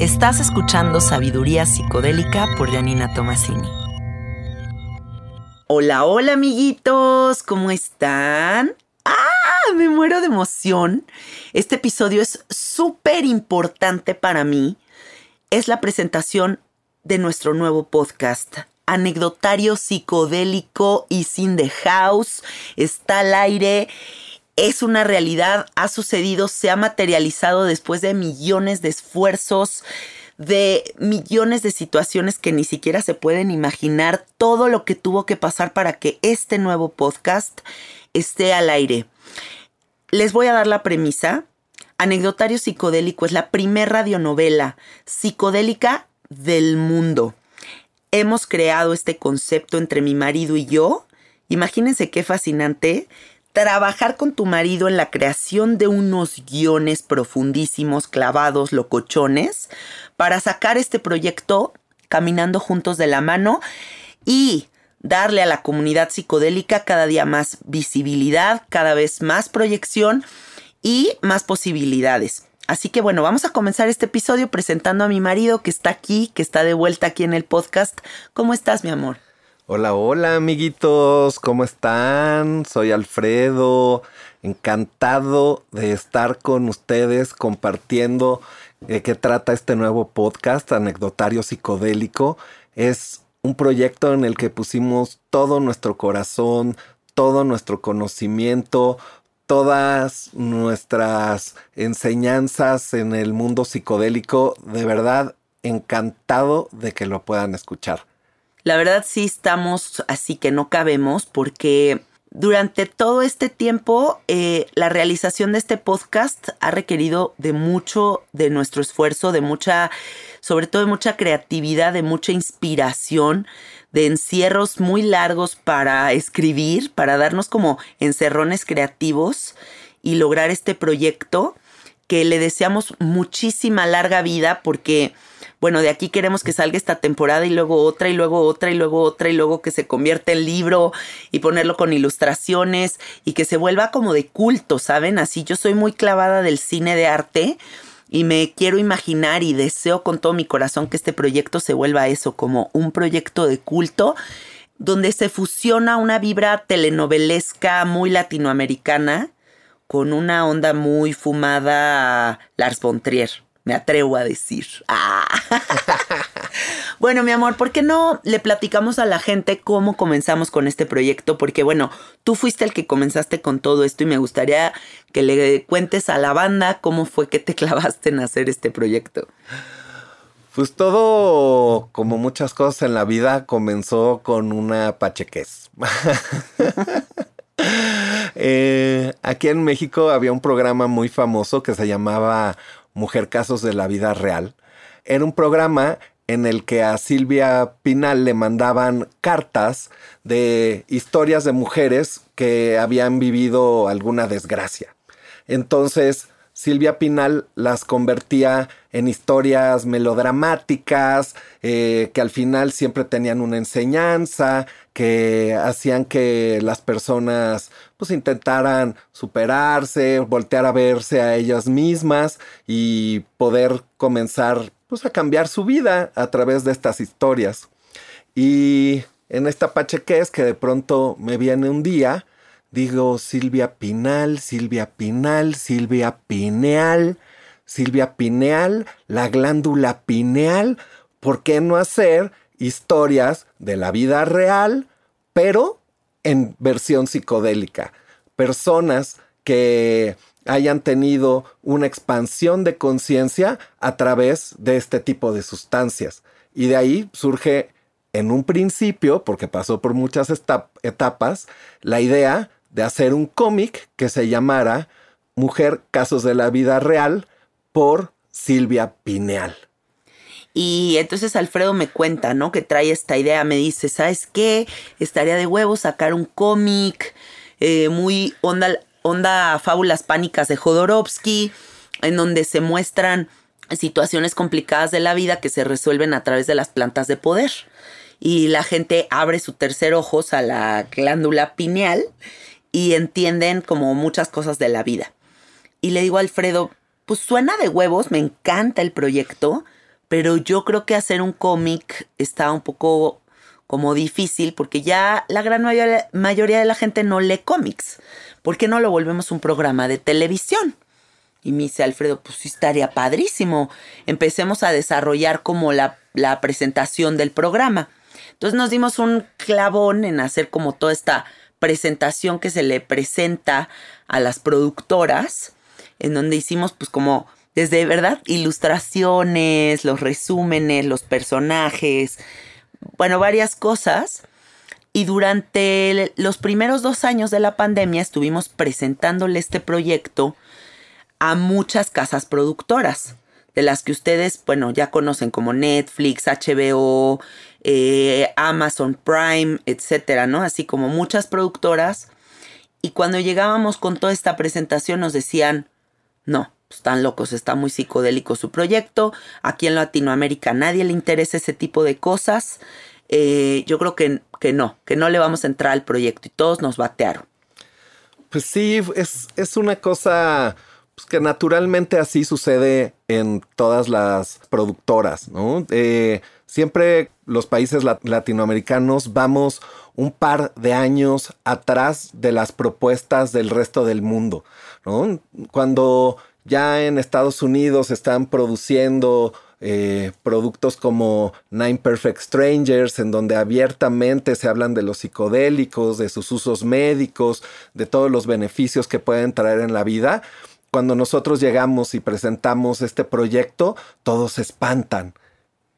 Estás escuchando Sabiduría Psicodélica por Janina Tomasini. Hola, hola amiguitos, ¿cómo están? ¡Ah! Me muero de emoción. Este episodio es súper importante para mí. Es la presentación de nuestro nuevo podcast, Anecdotario Psicodélico y Sin the House. Está al aire es una realidad, ha sucedido, se ha materializado después de millones de esfuerzos, de millones de situaciones que ni siquiera se pueden imaginar, todo lo que tuvo que pasar para que este nuevo podcast esté al aire. Les voy a dar la premisa. Anecdotario Psicodélico es la primer radionovela psicodélica del mundo. Hemos creado este concepto entre mi marido y yo. Imagínense qué fascinante trabajar con tu marido en la creación de unos guiones profundísimos, clavados, locochones, para sacar este proyecto caminando juntos de la mano y darle a la comunidad psicodélica cada día más visibilidad, cada vez más proyección y más posibilidades. Así que bueno, vamos a comenzar este episodio presentando a mi marido que está aquí, que está de vuelta aquí en el podcast. ¿Cómo estás, mi amor? Hola, hola amiguitos, ¿cómo están? Soy Alfredo, encantado de estar con ustedes compartiendo de qué trata este nuevo podcast, Anecdotario Psicodélico. Es un proyecto en el que pusimos todo nuestro corazón, todo nuestro conocimiento, todas nuestras enseñanzas en el mundo psicodélico. De verdad, encantado de que lo puedan escuchar. La verdad sí estamos así que no cabemos porque durante todo este tiempo eh, la realización de este podcast ha requerido de mucho de nuestro esfuerzo, de mucha, sobre todo de mucha creatividad, de mucha inspiración, de encierros muy largos para escribir, para darnos como encerrones creativos y lograr este proyecto que le deseamos muchísima larga vida porque bueno, de aquí queremos que salga esta temporada y luego otra y luego otra y luego otra y luego que se convierta en libro y ponerlo con ilustraciones y que se vuelva como de culto, ¿saben? Así yo soy muy clavada del cine de arte y me quiero imaginar y deseo con todo mi corazón que este proyecto se vuelva eso, como un proyecto de culto donde se fusiona una vibra telenovelesca muy latinoamericana con una onda muy fumada Lars von Trier me atrevo a decir. Ah. bueno, mi amor, ¿por qué no le platicamos a la gente cómo comenzamos con este proyecto? Porque bueno, tú fuiste el que comenzaste con todo esto y me gustaría que le cuentes a la banda cómo fue que te clavaste en hacer este proyecto. Pues todo, como muchas cosas en la vida, comenzó con una pachequez. Eh, aquí en México había un programa muy famoso que se llamaba Mujer Casos de la Vida Real. Era un programa en el que a Silvia Pinal le mandaban cartas de historias de mujeres que habían vivido alguna desgracia. Entonces, Silvia Pinal las convertía en historias melodramáticas, eh, que al final siempre tenían una enseñanza, que hacían que las personas pues intentaran superarse, voltear a verse a ellas mismas y poder comenzar pues a cambiar su vida a través de estas historias. Y en esta pachequez que de pronto me viene un día, digo Silvia Pinal, Silvia Pinal, Silvia Pineal, Silvia Pineal, la glándula pineal, ¿por qué no hacer historias de la vida real, pero en versión psicodélica? Personas que hayan tenido una expansión de conciencia a través de este tipo de sustancias. Y de ahí surge en un principio, porque pasó por muchas etapas, la idea de hacer un cómic que se llamara Mujer Casos de la Vida Real por Silvia Pineal. Y entonces Alfredo me cuenta, ¿no? Que trae esta idea, me dice, ¿sabes qué? Estaría de huevo sacar un cómic eh, muy onda, onda fábulas pánicas de Jodorowsky, en donde se muestran situaciones complicadas de la vida que se resuelven a través de las plantas de poder. Y la gente abre su tercer ojo a la glándula pineal y entienden como muchas cosas de la vida. Y le digo a Alfredo, pues suena de huevos, me encanta el proyecto, pero yo creo que hacer un cómic está un poco como difícil porque ya la gran mayoría de la gente no lee cómics. ¿Por qué no lo volvemos un programa de televisión? Y me dice Alfredo, pues sí estaría padrísimo. Empecemos a desarrollar como la, la presentación del programa. Entonces nos dimos un clavón en hacer como toda esta presentación que se le presenta a las productoras, en donde hicimos pues como desde, ¿verdad? Ilustraciones, los resúmenes, los personajes, bueno, varias cosas. Y durante los primeros dos años de la pandemia estuvimos presentándole este proyecto a muchas casas productoras, de las que ustedes, bueno, ya conocen como Netflix, HBO, eh, Amazon Prime, etcétera, ¿no? Así como muchas productoras. Y cuando llegábamos con toda esta presentación nos decían, no, están locos, está muy psicodélico su proyecto. Aquí en Latinoamérica a nadie le interesa ese tipo de cosas. Eh, yo creo que, que no, que no le vamos a entrar al proyecto y todos nos batearon. Pues sí, es, es una cosa pues que naturalmente así sucede en todas las productoras, ¿no? Eh, siempre los países latinoamericanos vamos un par de años atrás de las propuestas del resto del mundo. ¿no? Cuando ya en Estados Unidos están produciendo eh, productos como Nine Perfect Strangers, en donde abiertamente se hablan de los psicodélicos, de sus usos médicos, de todos los beneficios que pueden traer en la vida. Cuando nosotros llegamos y presentamos este proyecto, todos se espantan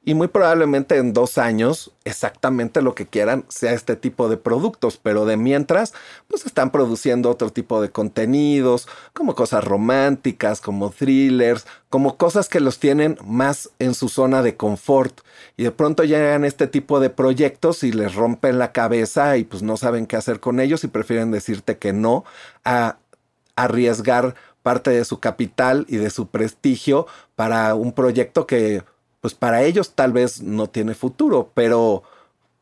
y muy probablemente en dos años exactamente lo que quieran sea este tipo de productos, pero de mientras pues están produciendo otro tipo de contenidos, como cosas románticas, como thrillers, como cosas que los tienen más en su zona de confort. Y de pronto llegan este tipo de proyectos y les rompen la cabeza y pues no saben qué hacer con ellos y prefieren decirte que no a arriesgar parte de su capital y de su prestigio para un proyecto que pues para ellos tal vez no tiene futuro, pero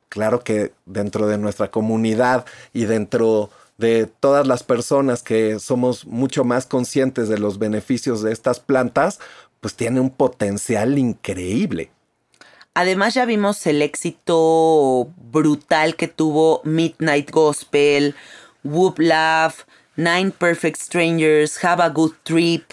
claro que dentro de nuestra comunidad y dentro de todas las personas que somos mucho más conscientes de los beneficios de estas plantas, pues tiene un potencial increíble. Además ya vimos el éxito brutal que tuvo Midnight Gospel, Whoop Love, Nine Perfect Strangers, Have a Good Trip.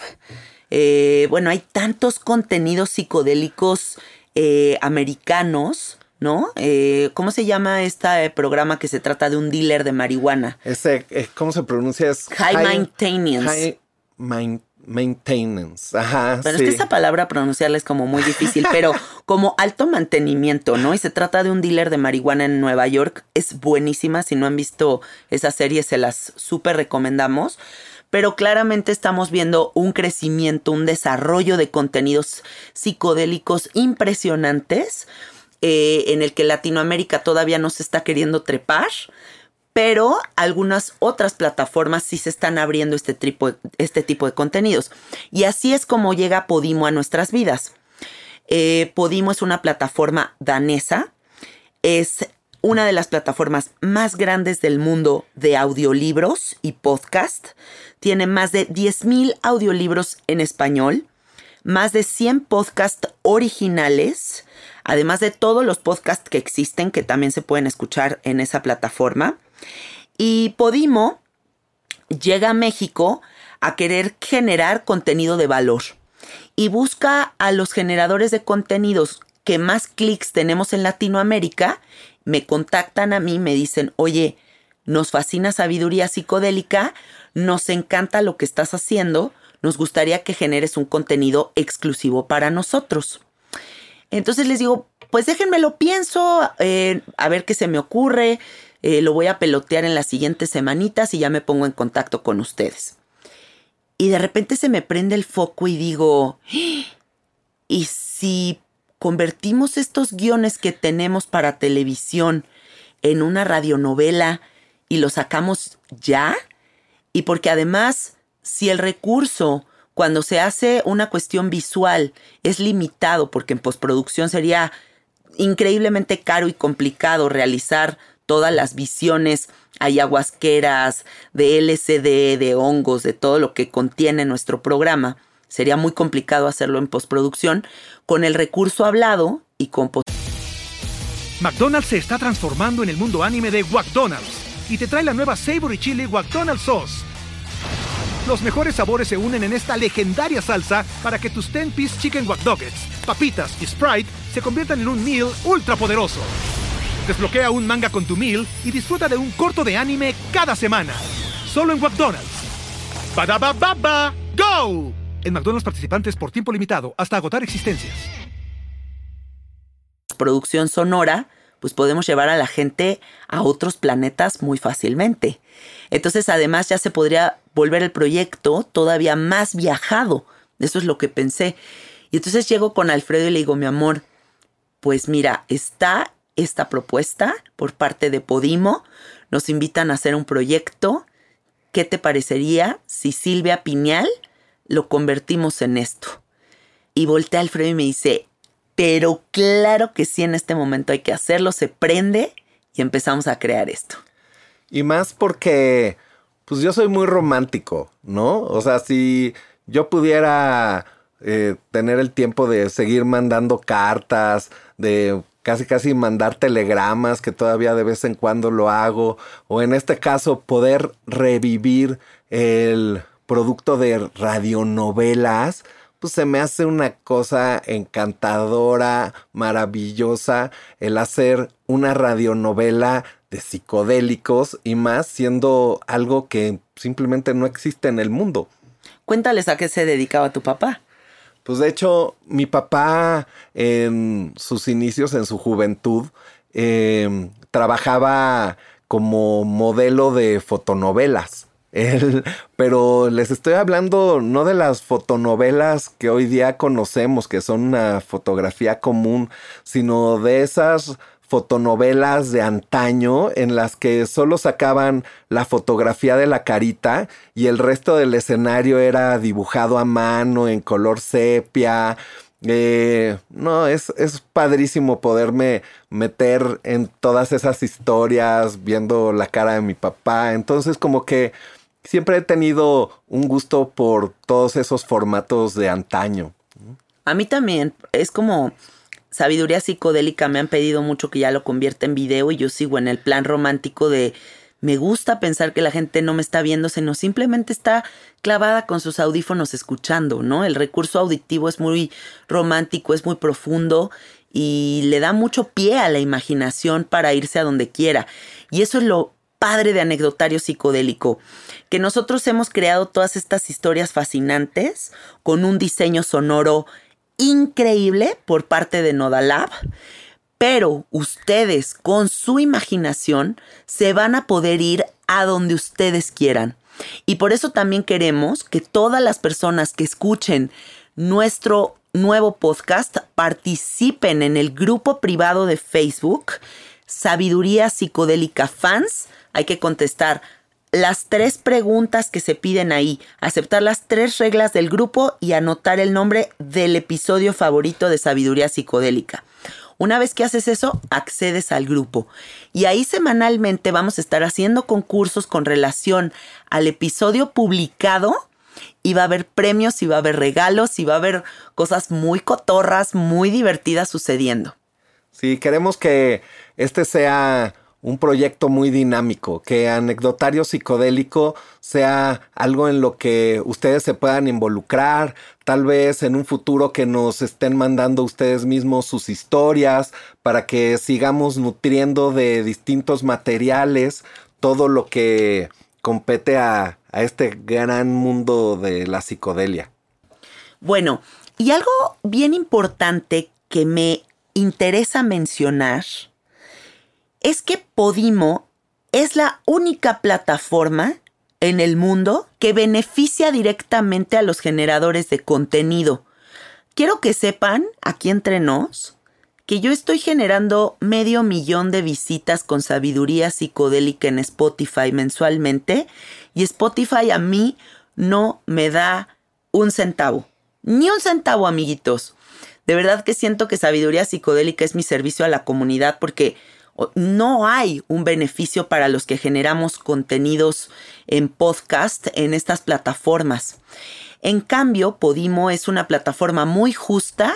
Eh, bueno, hay tantos contenidos psicodélicos eh, americanos. ¿no? Eh, ¿Cómo se llama este programa que se trata de un dealer de marihuana? Ese, ¿cómo se pronuncia? Es high, maintenance. High maintenance. Ajá. Bueno, es que esa palabra pronunciarla es como muy difícil, pero como alto mantenimiento, ¿no? Y se trata de un dealer de marihuana en Nueva York. Es buenísima. Si no han visto esa serie, se las súper recomendamos pero claramente estamos viendo un crecimiento, un desarrollo de contenidos psicodélicos impresionantes, eh, en el que Latinoamérica todavía no se está queriendo trepar, pero algunas otras plataformas sí se están abriendo este tipo, este tipo de contenidos. Y así es como llega Podimo a nuestras vidas. Eh, Podimo es una plataforma danesa, es una de las plataformas más grandes del mundo de audiolibros y podcast. Tiene más de 10.000 audiolibros en español, más de 100 podcasts originales, además de todos los podcasts que existen que también se pueden escuchar en esa plataforma. Y Podimo llega a México a querer generar contenido de valor y busca a los generadores de contenidos que más clics tenemos en Latinoamérica me contactan a mí, me dicen, oye, nos fascina sabiduría psicodélica, nos encanta lo que estás haciendo, nos gustaría que generes un contenido exclusivo para nosotros. Entonces les digo, pues déjenme lo pienso, eh, a ver qué se me ocurre, eh, lo voy a pelotear en las siguientes semanitas y ya me pongo en contacto con ustedes. Y de repente se me prende el foco y digo, ¿y si convertimos estos guiones que tenemos para televisión en una radionovela y lo sacamos ya? Y porque además, si el recurso cuando se hace una cuestión visual es limitado, porque en postproducción sería increíblemente caro y complicado realizar todas las visiones ayahuasqueras, de LCD, de hongos, de todo lo que contiene nuestro programa. Sería muy complicado hacerlo en postproducción. Con el recurso hablado y con McDonald's se está transformando en el mundo anime de McDonald's y te trae la nueva Savory Chili McDonald's Sauce. Los mejores sabores se unen en esta legendaria salsa para que tus 10-piece chicken wack papitas y Sprite se conviertan en un meal ultra poderoso. Desbloquea un manga con tu meal y disfruta de un corto de anime cada semana. Solo en McDonald's. ba baba go! En McDonald's participantes por tiempo limitado hasta agotar existencias. Producción sonora, pues podemos llevar a la gente a otros planetas muy fácilmente. Entonces, además, ya se podría volver el proyecto todavía más viajado. Eso es lo que pensé. Y entonces llego con Alfredo y le digo, mi amor, pues mira, está esta propuesta por parte de Podimo. Nos invitan a hacer un proyecto. ¿Qué te parecería si Silvia Piñal lo convertimos en esto? Y voltea Alfredo y me dice, pero claro que sí, en este momento hay que hacerlo, se prende y empezamos a crear esto. Y más porque, pues yo soy muy romántico, ¿no? O sea, si yo pudiera eh, tener el tiempo de seguir mandando cartas, de casi casi mandar telegramas, que todavía de vez en cuando lo hago, o en este caso poder revivir el producto de radionovelas, pues se me hace una cosa encantadora, maravillosa, el hacer una radionovela de psicodélicos y más siendo algo que simplemente no existe en el mundo. Cuéntales a qué se dedicaba tu papá. Pues de hecho, mi papá en sus inicios, en su juventud, em, trabajaba como modelo de fotonovelas. pero les estoy hablando no de las fotonovelas que hoy día conocemos, que son una fotografía común, sino de esas fotonovelas de antaño en las que solo sacaban la fotografía de la carita y el resto del escenario era dibujado a mano en color sepia. Eh, no, es, es padrísimo poderme meter en todas esas historias viendo la cara de mi papá. Entonces como que siempre he tenido un gusto por todos esos formatos de antaño. A mí también, es como sabiduría psicodélica me han pedido mucho que ya lo convierta en video y yo sigo en el plan romántico de me gusta pensar que la gente no me está viendo, sino simplemente está clavada con sus audífonos escuchando, ¿no? El recurso auditivo es muy romántico, es muy profundo y le da mucho pie a la imaginación para irse a donde quiera. Y eso es lo padre de anecdotario psicodélico, que nosotros hemos creado todas estas historias fascinantes con un diseño sonoro increíble por parte de Nodalab, pero ustedes con su imaginación se van a poder ir a donde ustedes quieran. Y por eso también queremos que todas las personas que escuchen nuestro nuevo podcast participen en el grupo privado de Facebook Sabiduría Psicodélica Fans. Hay que contestar las tres preguntas que se piden ahí, aceptar las tres reglas del grupo y anotar el nombre del episodio favorito de Sabiduría Psicodélica. Una vez que haces eso, accedes al grupo. Y ahí semanalmente vamos a estar haciendo concursos con relación al episodio publicado. Y va a haber premios, y va a haber regalos, y va a haber cosas muy cotorras, muy divertidas sucediendo. Sí, queremos que este sea un proyecto muy dinámico, que anecdotario psicodélico sea algo en lo que ustedes se puedan involucrar, tal vez en un futuro que nos estén mandando ustedes mismos sus historias para que sigamos nutriendo de distintos materiales todo lo que compete a, a este gran mundo de la psicodelia. Bueno, y algo bien importante que me interesa mencionar es que Podimo es la única plataforma en el mundo que beneficia directamente a los generadores de contenido. Quiero que sepan, aquí entre nos, que yo estoy generando medio millón de visitas con sabiduría psicodélica en Spotify mensualmente y Spotify a mí no me da un centavo. Ni un centavo, amiguitos. De verdad que siento que sabiduría psicodélica es mi servicio a la comunidad porque no hay un beneficio para los que generamos contenidos en podcast en estas plataformas. En cambio, Podimo es una plataforma muy justa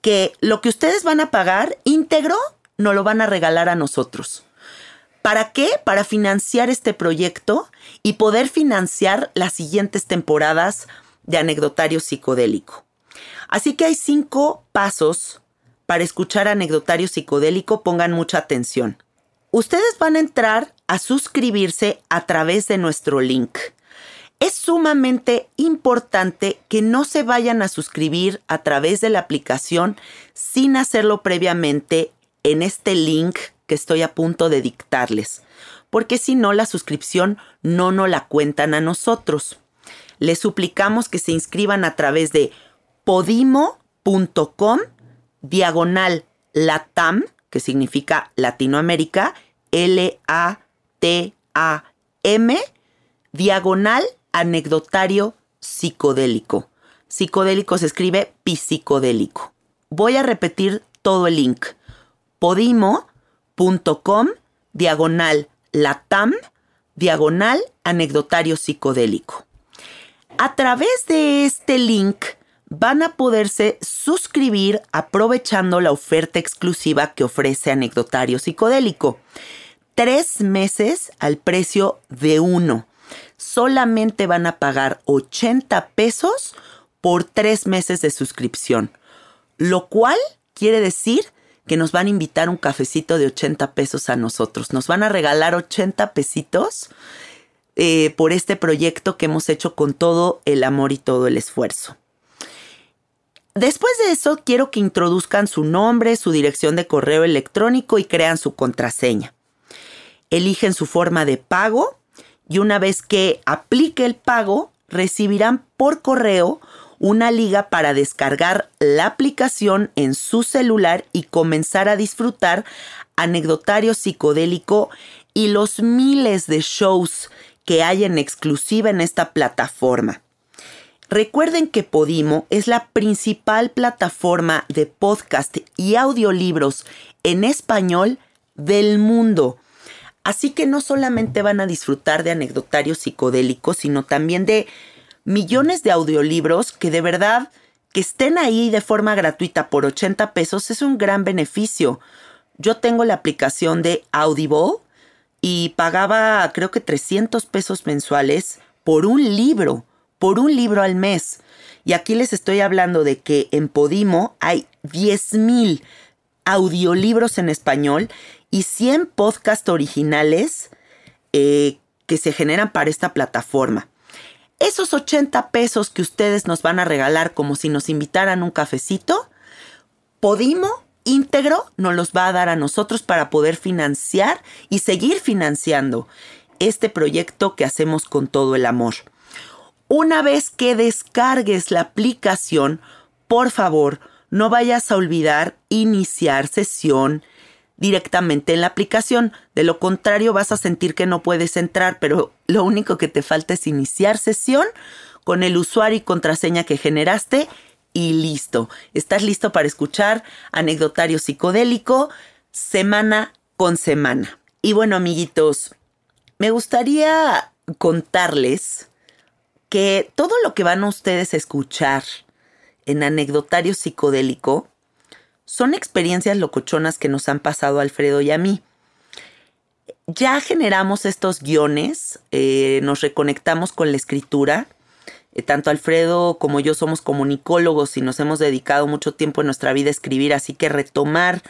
que lo que ustedes van a pagar íntegro no lo van a regalar a nosotros. ¿Para qué? Para financiar este proyecto y poder financiar las siguientes temporadas de anecdotario psicodélico. Así que hay cinco pasos para escuchar anecdotario psicodélico, pongan mucha atención. Ustedes van a entrar a suscribirse a través de nuestro link. Es sumamente importante que no se vayan a suscribir a través de la aplicación sin hacerlo previamente en este link que estoy a punto de dictarles, porque si no la suscripción no nos la cuentan a nosotros. Les suplicamos que se inscriban a través de podimo.com diagonal latam, que significa Latinoamérica, L-A-T-A-M, diagonal anecdotario psicodélico. Psicodélico se escribe psicodélico. Voy a repetir todo el link. podimo.com diagonal latam diagonal anecdotario psicodélico. A través de este link van a poderse suscribir aprovechando la oferta exclusiva que ofrece Anecdotario Psicodélico. Tres meses al precio de uno. Solamente van a pagar 80 pesos por tres meses de suscripción. Lo cual quiere decir que nos van a invitar un cafecito de 80 pesos a nosotros. Nos van a regalar 80 pesitos eh, por este proyecto que hemos hecho con todo el amor y todo el esfuerzo. Después de eso, quiero que introduzcan su nombre, su dirección de correo electrónico y crean su contraseña. Eligen su forma de pago y una vez que aplique el pago, recibirán por correo una liga para descargar la aplicación en su celular y comenzar a disfrutar anecdotario psicodélico y los miles de shows que hay en exclusiva en esta plataforma. Recuerden que Podimo es la principal plataforma de podcast y audiolibros en español del mundo. Así que no solamente van a disfrutar de anecdotarios psicodélicos, sino también de millones de audiolibros que de verdad que estén ahí de forma gratuita por 80 pesos es un gran beneficio. Yo tengo la aplicación de Audible y pagaba creo que 300 pesos mensuales por un libro por un libro al mes. Y aquí les estoy hablando de que en Podimo hay 10.000 audiolibros en español y 100 podcasts originales eh, que se generan para esta plataforma. Esos 80 pesos que ustedes nos van a regalar como si nos invitaran un cafecito, Podimo íntegro nos los va a dar a nosotros para poder financiar y seguir financiando este proyecto que hacemos con todo el amor. Una vez que descargues la aplicación, por favor, no vayas a olvidar iniciar sesión directamente en la aplicación. De lo contrario, vas a sentir que no puedes entrar, pero lo único que te falta es iniciar sesión con el usuario y contraseña que generaste y listo. Estás listo para escuchar anecdotario psicodélico semana con semana. Y bueno, amiguitos, me gustaría contarles que todo lo que van ustedes a escuchar en anecdotario psicodélico son experiencias locochonas que nos han pasado a Alfredo y a mí. Ya generamos estos guiones, eh, nos reconectamos con la escritura. Eh, tanto Alfredo como yo somos comunicólogos y nos hemos dedicado mucho tiempo en nuestra vida a escribir, así que retomar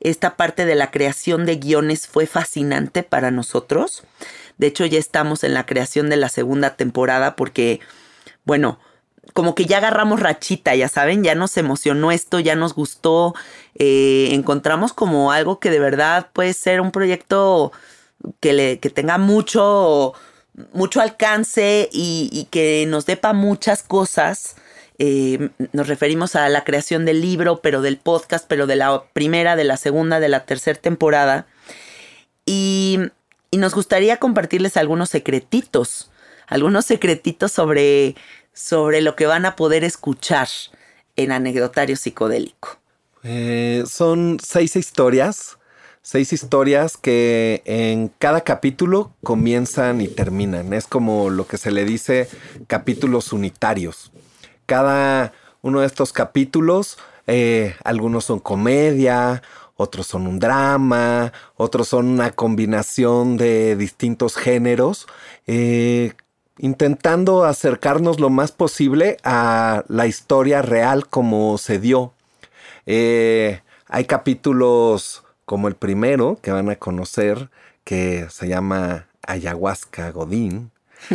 esta parte de la creación de guiones fue fascinante para nosotros. De hecho, ya estamos en la creación de la segunda temporada porque, bueno, como que ya agarramos rachita, ya saben, ya nos emocionó esto, ya nos gustó, eh, encontramos como algo que de verdad puede ser un proyecto que, le, que tenga mucho, mucho alcance y, que nos depa muchas cosas. Eh, nos referimos a la creación del libro, pero del podcast, pero de la primera, de la segunda, de la tercera temporada. Y, y nos gustaría compartirles algunos secretitos, algunos secretitos sobre sobre lo que van a poder escuchar en Anecdotario Psicodélico? Eh, son seis historias, seis historias que en cada capítulo comienzan y terminan. Es como lo que se le dice capítulos unitarios. Cada uno de estos capítulos, eh, algunos son comedia, otros son un drama, otros son una combinación de distintos géneros. Eh, intentando acercarnos lo más posible a la historia real como se dio. Eh, hay capítulos como el primero que van a conocer, que se llama Ayahuasca Godín.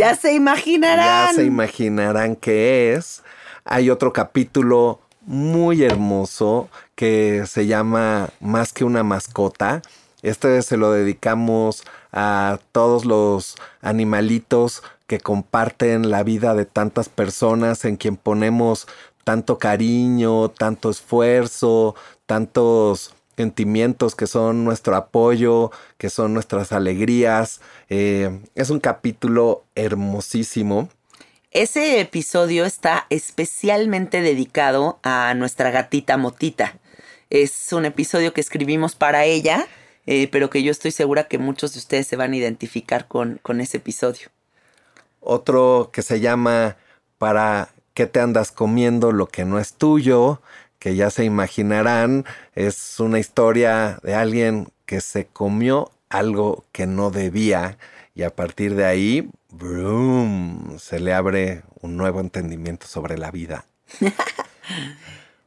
ya se imaginarán. Ya se imaginarán qué es. Hay otro capítulo muy hermoso que se llama Más que una mascota. Este se lo dedicamos a todos los animalitos que comparten la vida de tantas personas en quien ponemos tanto cariño, tanto esfuerzo, tantos sentimientos que son nuestro apoyo, que son nuestras alegrías. Eh, es un capítulo hermosísimo. Ese episodio está especialmente dedicado a nuestra gatita Motita. Es un episodio que escribimos para ella eh, pero que yo estoy segura que muchos de ustedes se van a identificar con, con ese episodio. Otro que se llama Para qué te andas comiendo lo que no es tuyo, que ya se imaginarán, es una historia de alguien que se comió algo que no debía y a partir de ahí, se le abre un nuevo entendimiento sobre la vida.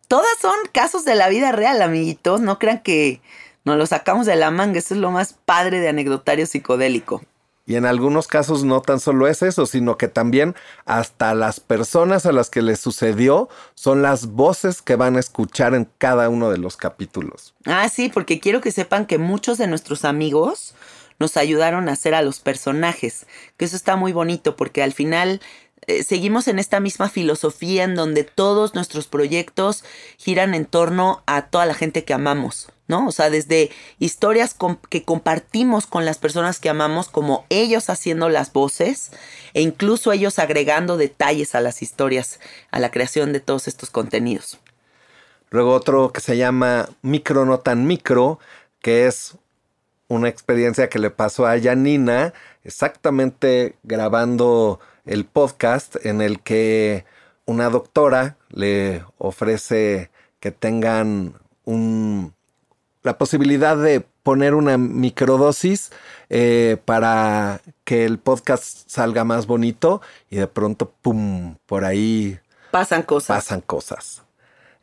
Todas son casos de la vida real, amiguitos. No crean que nos lo sacamos de la manga, eso es lo más padre de anecdotario psicodélico. Y en algunos casos no tan solo es eso, sino que también hasta las personas a las que les sucedió son las voces que van a escuchar en cada uno de los capítulos. Ah, sí, porque quiero que sepan que muchos de nuestros amigos nos ayudaron a hacer a los personajes, que eso está muy bonito porque al final eh, seguimos en esta misma filosofía en donde todos nuestros proyectos giran en torno a toda la gente que amamos, ¿no? O sea, desde historias que compartimos con las personas que amamos, como ellos haciendo las voces, e incluso ellos agregando detalles a las historias, a la creación de todos estos contenidos. Luego otro que se llama Micro no tan micro, que es una experiencia que le pasó a Janina, exactamente grabando el podcast en el que una doctora le ofrece que tengan un, la posibilidad de poner una microdosis eh, para que el podcast salga más bonito y de pronto, ¡pum!, por ahí pasan cosas. Pasan cosas.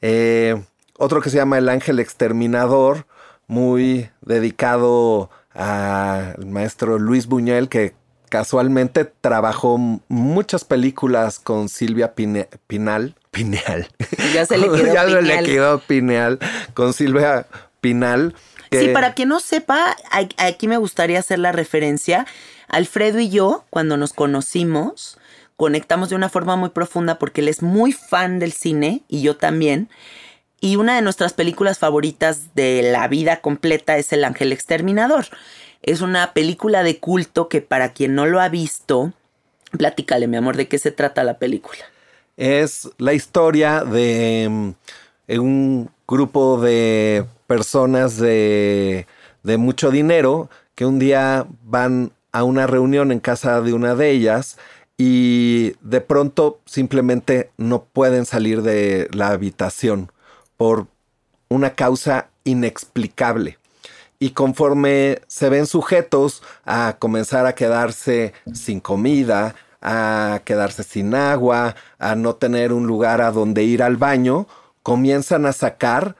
Eh, otro que se llama El Ángel Exterminador, muy dedicado al maestro Luis Buñuel, que casualmente trabajó muchas películas con Silvia Pinal. Pineal. Ya se le quedó ya Pineal. le quedó Pineal con Silvia Pinal. Sí, para quien no sepa, aquí me gustaría hacer la referencia. Alfredo y yo, cuando nos conocimos, conectamos de una forma muy profunda porque él es muy fan del cine y yo también. Y una de nuestras películas favoritas de la vida completa es El Ángel Exterminador. Es una película de culto que para quien no lo ha visto, platícale, mi amor, ¿de qué se trata la película? Es la historia de mm, un grupo de personas de, de mucho dinero que un día van a una reunión en casa de una de ellas y de pronto simplemente no pueden salir de la habitación por una causa inexplicable y conforme se ven sujetos a comenzar a quedarse sin comida, a quedarse sin agua, a no tener un lugar a donde ir al baño, comienzan a sacar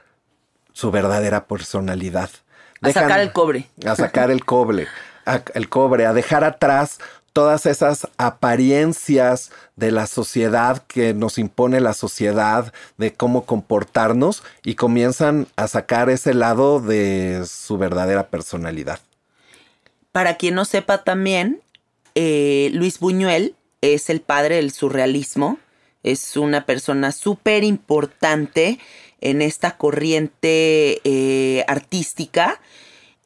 su verdadera personalidad. a sacar el cobre. A sacar el cobre. A, el cobre, a dejar atrás todas esas apariencias de la sociedad que nos impone la sociedad, de cómo comportarnos y comienzan a sacar ese lado de su verdadera personalidad. Para quien no sepa también, eh, Luis Buñuel es el padre del surrealismo, es una persona súper importante en esta corriente eh, artística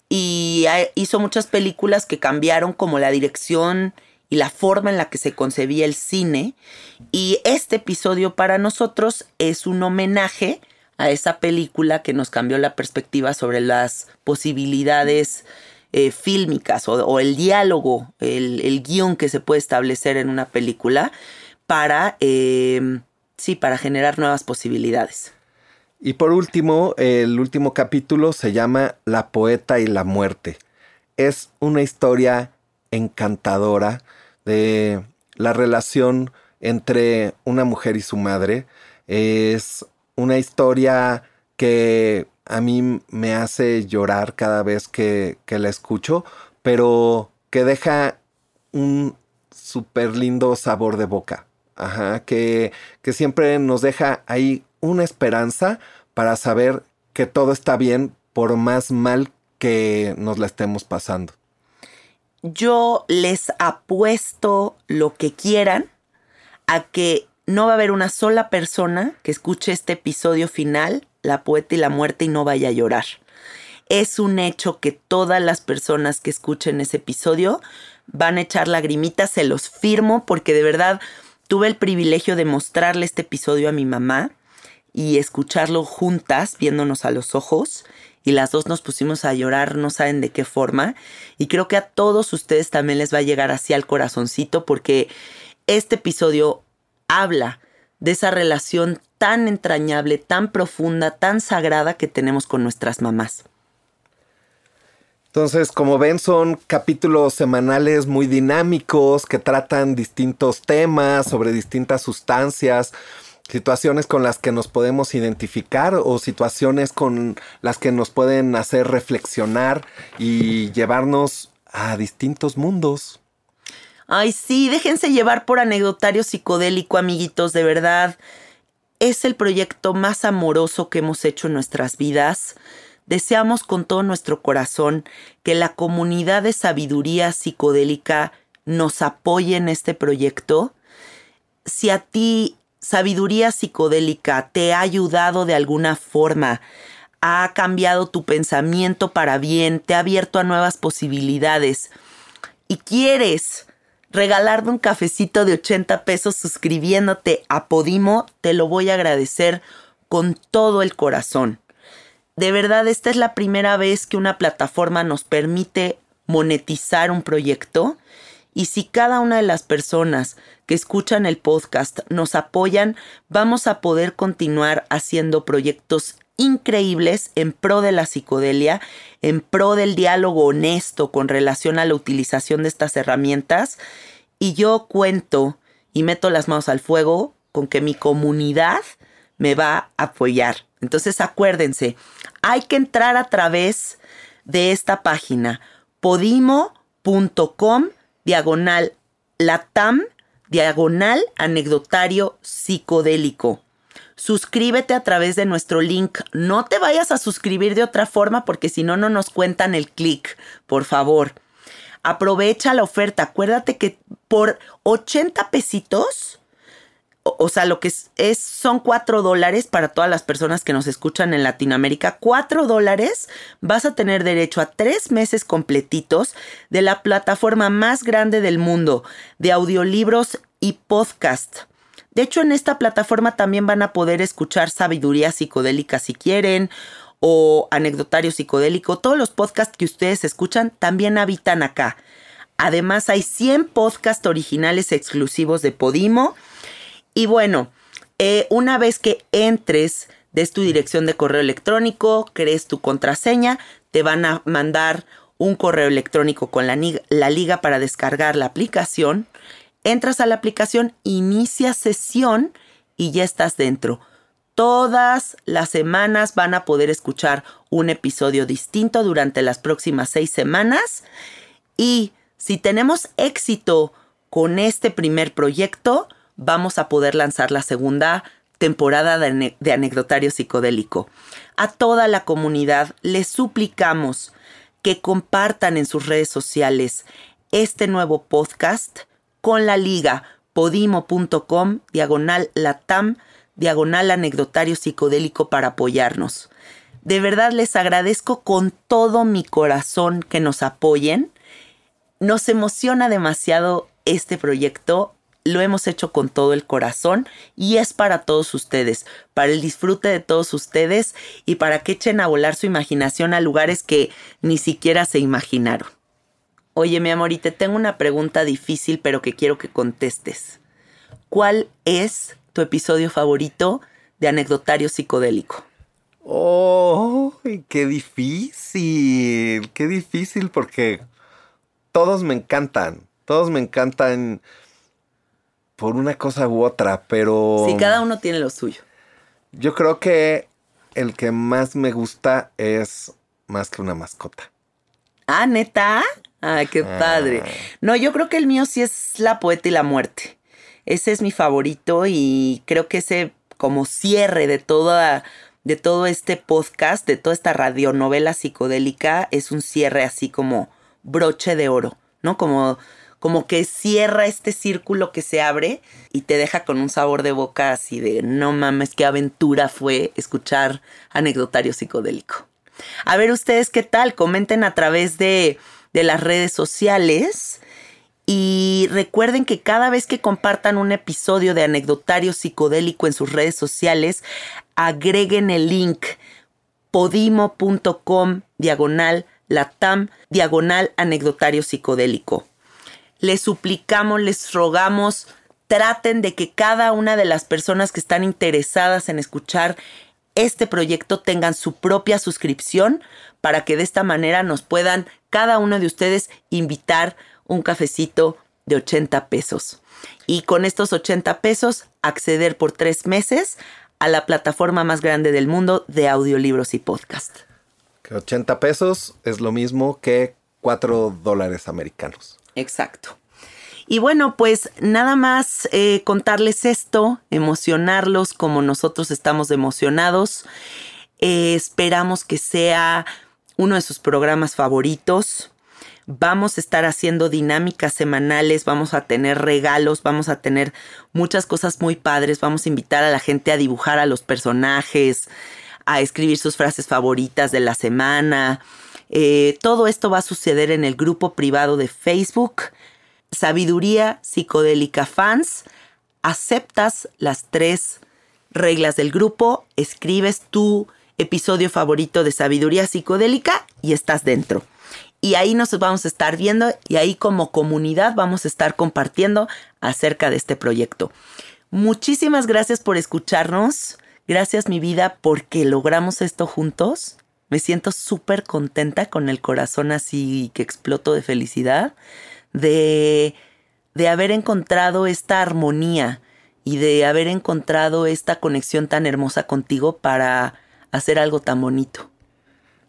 y hizo muchas películas que cambiaron como la dirección y la forma en la que se concebía el cine. Y este episodio para nosotros es un homenaje a esa película que nos cambió la perspectiva sobre las posibilidades eh, fílmicas o, el diálogo, el, guion que se puede establecer en una película para, eh, sí, para generar nuevas posibilidades. Y por último, el último capítulo se llama La poeta y la muerte. Es una historia encantadora de la relación entre una mujer y su madre. Es una historia que a mí me hace llorar cada vez que, la escucho, pero que deja un súper lindo sabor de boca. Ajá, que, que siempre nos deja ahí una esperanza para saber que todo está bien por más mal que nos la estemos pasando. Yo les apuesto lo que quieran a que no va a haber una sola persona que escuche este episodio final, La poeta y la muerte, y no vaya a llorar. Es un hecho que todas las personas que escuchen ese episodio van a echar lagrimitas, se los firmo, porque de verdad tuve el privilegio de mostrarle este episodio a mi mamá y escucharlo juntas, viéndonos a los ojos. Y las dos nos pusimos a llorar, no saben de qué forma. Y creo que a todos ustedes también les va a llegar así al corazoncito porque este episodio habla de esa relación tan entrañable, tan profunda, tan sagrada que tenemos con nuestras mamás. Entonces, como ven, son capítulos semanales muy dinámicos que tratan distintos temas sobre distintas sustancias situaciones con las que nos podemos identificar o situaciones con las que nos pueden hacer reflexionar y llevarnos a distintos mundos. Ay, sí, déjense llevar por anecdotario psicodélico, amiguitos, de verdad. Es el proyecto más amoroso que hemos hecho en nuestras vidas. Deseamos con todo nuestro corazón que la comunidad de sabiduría psicodélica nos apoye en este proyecto. Si a ti sabiduría psicodélica te ha ayudado de alguna forma, ha cambiado tu pensamiento para bien, te ha abierto a nuevas posibilidades y quieres regalarme un cafecito de 80 pesos suscribiéndote a Podimo, te lo voy a agradecer con todo el corazón. De verdad, esta es la primera vez que una plataforma nos permite monetizar un proyecto. Y si cada una de las personas que escuchan el podcast nos apoyan, vamos a poder continuar haciendo proyectos increíbles en pro de la psicodelia, en pro del diálogo honesto con relación a la utilización de estas herramientas. Y yo cuento y meto las manos al fuego con que mi comunidad me va a apoyar. Entonces acuérdense, hay que entrar a través de esta página podimo.com diagonal latam, diagonal anecdotario psicodélico. Suscríbete a través de nuestro link. No te vayas a suscribir de otra forma porque si no, no nos cuentan el clic, por favor. Aprovecha la oferta. Acuérdate que por 80 pesitos o, sea, lo que es, son cuatro dólares para todas las personas que nos escuchan en Latinoamérica. Cuatro dólares vas a tener derecho a tres meses completitos de la plataforma más grande del mundo de audiolibros y podcast. De hecho, en esta plataforma también van a poder escuchar sabiduría psicodélica si quieren o anecdotario psicodélico. Todos los podcasts que ustedes escuchan también habitan acá. Además, hay 100 podcasts originales exclusivos de Podimo y bueno, eh, una vez que entres, des tu dirección de correo electrónico, crees tu contraseña, te van a mandar un correo electrónico con la, la liga para descargar la aplicación. Entras a la aplicación, inicia sesión y ya estás dentro. Todas las semanas van a poder escuchar un episodio distinto durante las próximas seis semanas. Y Si tenemos éxito con este primer proyecto, vamos a poder lanzar la segunda temporada de, ane- de anecdotario psicodélico. A toda la comunidad les suplicamos que compartan en sus redes sociales este nuevo podcast con la liga podimo.com diagonal latam diagonal anecdotario psicodélico para apoyarnos. De verdad les agradezco con todo mi corazón que nos apoyen. Nos emociona demasiado este proyecto. Lo hemos hecho con todo el corazón y es para todos ustedes, para el disfrute de todos ustedes y para que echen a volar su imaginación a lugares que ni siquiera se imaginaron. Oye, mi amor, y te tengo una pregunta difícil, pero que quiero que contestes. ¿Cuál es tu episodio favorito de anecdotario psicodélico? ¡Oh! ¡Qué difícil! ¡Qué difícil! Porque todos me encantan. Todos me encantan por una cosa u otra, pero. Sí, cada uno tiene lo suyo. Yo creo que el que más me gusta es más que una mascota. Ah, neta. Ay, qué padre. No, yo creo que el mío sí es La Poeta y la Muerte. Ese es mi favorito y creo que ese como cierre de toda de todo este podcast, de toda esta radionovela psicodélica, es un cierre así como broche de oro, ¿no? Como como que cierra este círculo que se abre y te deja con un sabor de boca así de no mames, qué aventura fue escuchar anecdotario psicodélico. A ver ustedes qué tal, comenten a través de, de las redes sociales y recuerden que cada vez que compartan un episodio de anecdotario psicodélico en sus redes sociales, agreguen el link podimo.com diagonal latam diagonal anecdotario psicodélico. Les suplicamos, les rogamos, traten de que cada una de las personas que están interesadas en escuchar este proyecto tengan su propia suscripción para que de esta manera nos puedan cada uno de ustedes invitar un cafecito de 80 pesos. Y con estos 80 pesos acceder por tres meses a la plataforma más grande del mundo de audiolibros y podcast. Que 80 pesos es lo mismo que 4 dólares americanos. Exacto. Y bueno, pues nada más eh, contarles esto, emocionarlos como nosotros estamos emocionados. Eh, esperamos que sea uno de sus programas favoritos. Vamos a estar haciendo dinámicas semanales, vamos a tener regalos, vamos a tener muchas cosas muy padres, vamos a invitar a la gente a dibujar a los personajes, a escribir sus frases favoritas de la semana. Eh, todo esto va a suceder en el grupo privado de Facebook. Sabiduría Psicodélica Fans. Aceptas las tres reglas del grupo, escribes tu episodio favorito de Sabiduría Psicodélica y estás dentro. Y ahí nos vamos a estar viendo y ahí como comunidad vamos a estar compartiendo acerca de este proyecto. Muchísimas gracias por escucharnos. Gracias mi vida porque logramos esto juntos. Me siento súper contenta con el corazón así que exploto de felicidad de, de haber encontrado esta armonía y de haber encontrado esta conexión tan hermosa contigo para hacer algo tan bonito.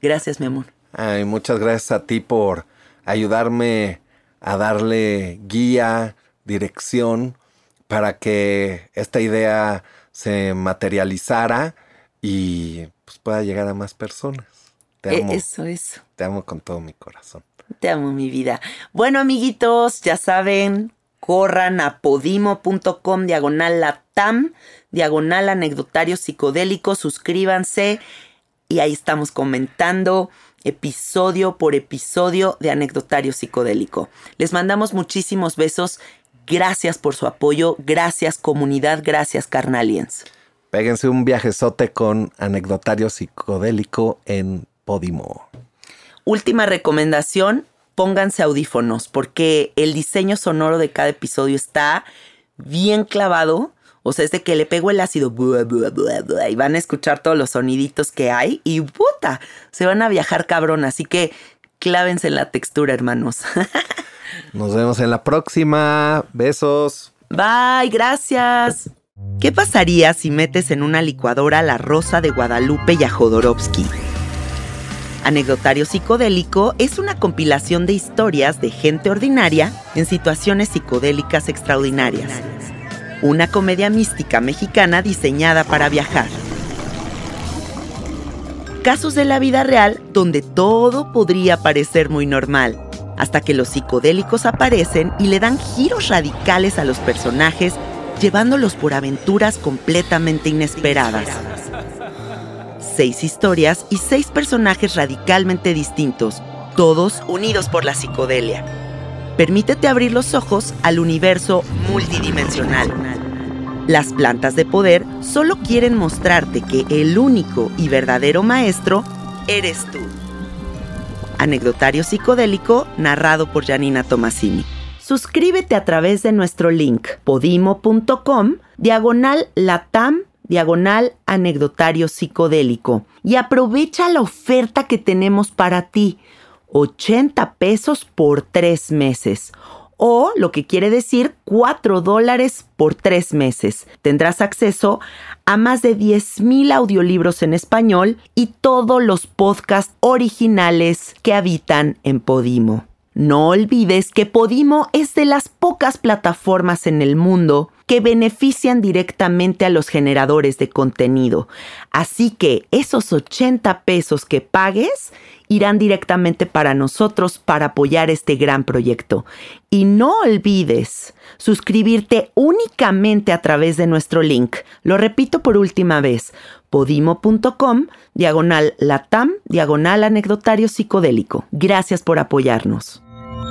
Gracias, mi amor. Ay, muchas gracias a ti por ayudarme a darle guía, dirección para que esta idea se materializara y pues, pueda llegar a más personas. Te E- amo, Eso, eso. te amo con todo mi corazón. Te amo, mi vida. Bueno, amiguitos, ya saben, corran a podimo.com diagonal latam, diagonal anecdotario psicodélico, suscríbanse y ahí estamos comentando episodio por episodio de anecdotario psicodélico. Les mandamos muchísimos besos. Gracias por su apoyo. Gracias comunidad. Gracias carnaliens. Péguense un viajezote con anecdotario psicodélico en Podimo. Última recomendación, pónganse audífonos porque el diseño sonoro de cada episodio está bien clavado. O sea, es de que le pego el ácido y van a escuchar todos los soniditos que hay y puta, se van a viajar cabrón. Así que clávense en la textura, hermanos. Nos vemos en la próxima. Besos. Bye, gracias. ¿Qué pasaría si metes en una licuadora la Rosa de Guadalupe y a Jodorowsky? Anecdotario Psicodélico es una compilación de historias de gente ordinaria en situaciones psicodélicas extraordinarias. Una comedia mística mexicana diseñada para viajar. Casos de la vida real donde todo podría parecer muy normal, hasta que los psicodélicos aparecen y le dan giros radicales a los personajes, llevándolos por aventuras completamente inesperadas seis historias y seis personajes radicalmente distintos, todos unidos por la psicodelia. Permítete abrir los ojos al universo multidimensional. Las plantas de poder solo quieren mostrarte que el único y verdadero maestro eres tú. Anecdotario psicodélico narrado por Janina Tomasini. Suscríbete a través de nuestro link podimo.com diagonal latam diagonal anecdotario psicodélico y aprovecha la oferta que tenemos para ti. 80 pesos por tres meses o lo que quiere decir 4 dólares por tres meses. Tendrás acceso a más de 10.000 audiolibros en español y todos los podcasts originales que habitan en Podimo. No olvides que Podimo es de las pocas plataformas en el mundo que benefician directamente a los generadores de contenido. Así que esos 80 pesos que pagues irán directamente para nosotros para apoyar este gran proyecto. Y no olvides suscribirte únicamente a través de nuestro link. Lo repito por última vez, podimo.com, diagonal latam, diagonal anecdotario psicodélico. Gracias por apoyarnos.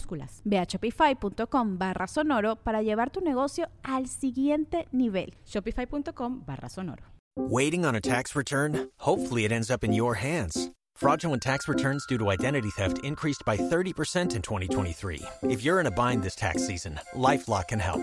minúsculas Ve a shopify.com barra sonoro para llevar tu negocio al siguiente nivel. Shopify.com barra sonoro. Waiting on a tax return? Hopefully it ends up in your hands. Fraudulent tax returns due to identity theft increased by 30% in 2023. If you're in a bind this tax season, LifeLock can help.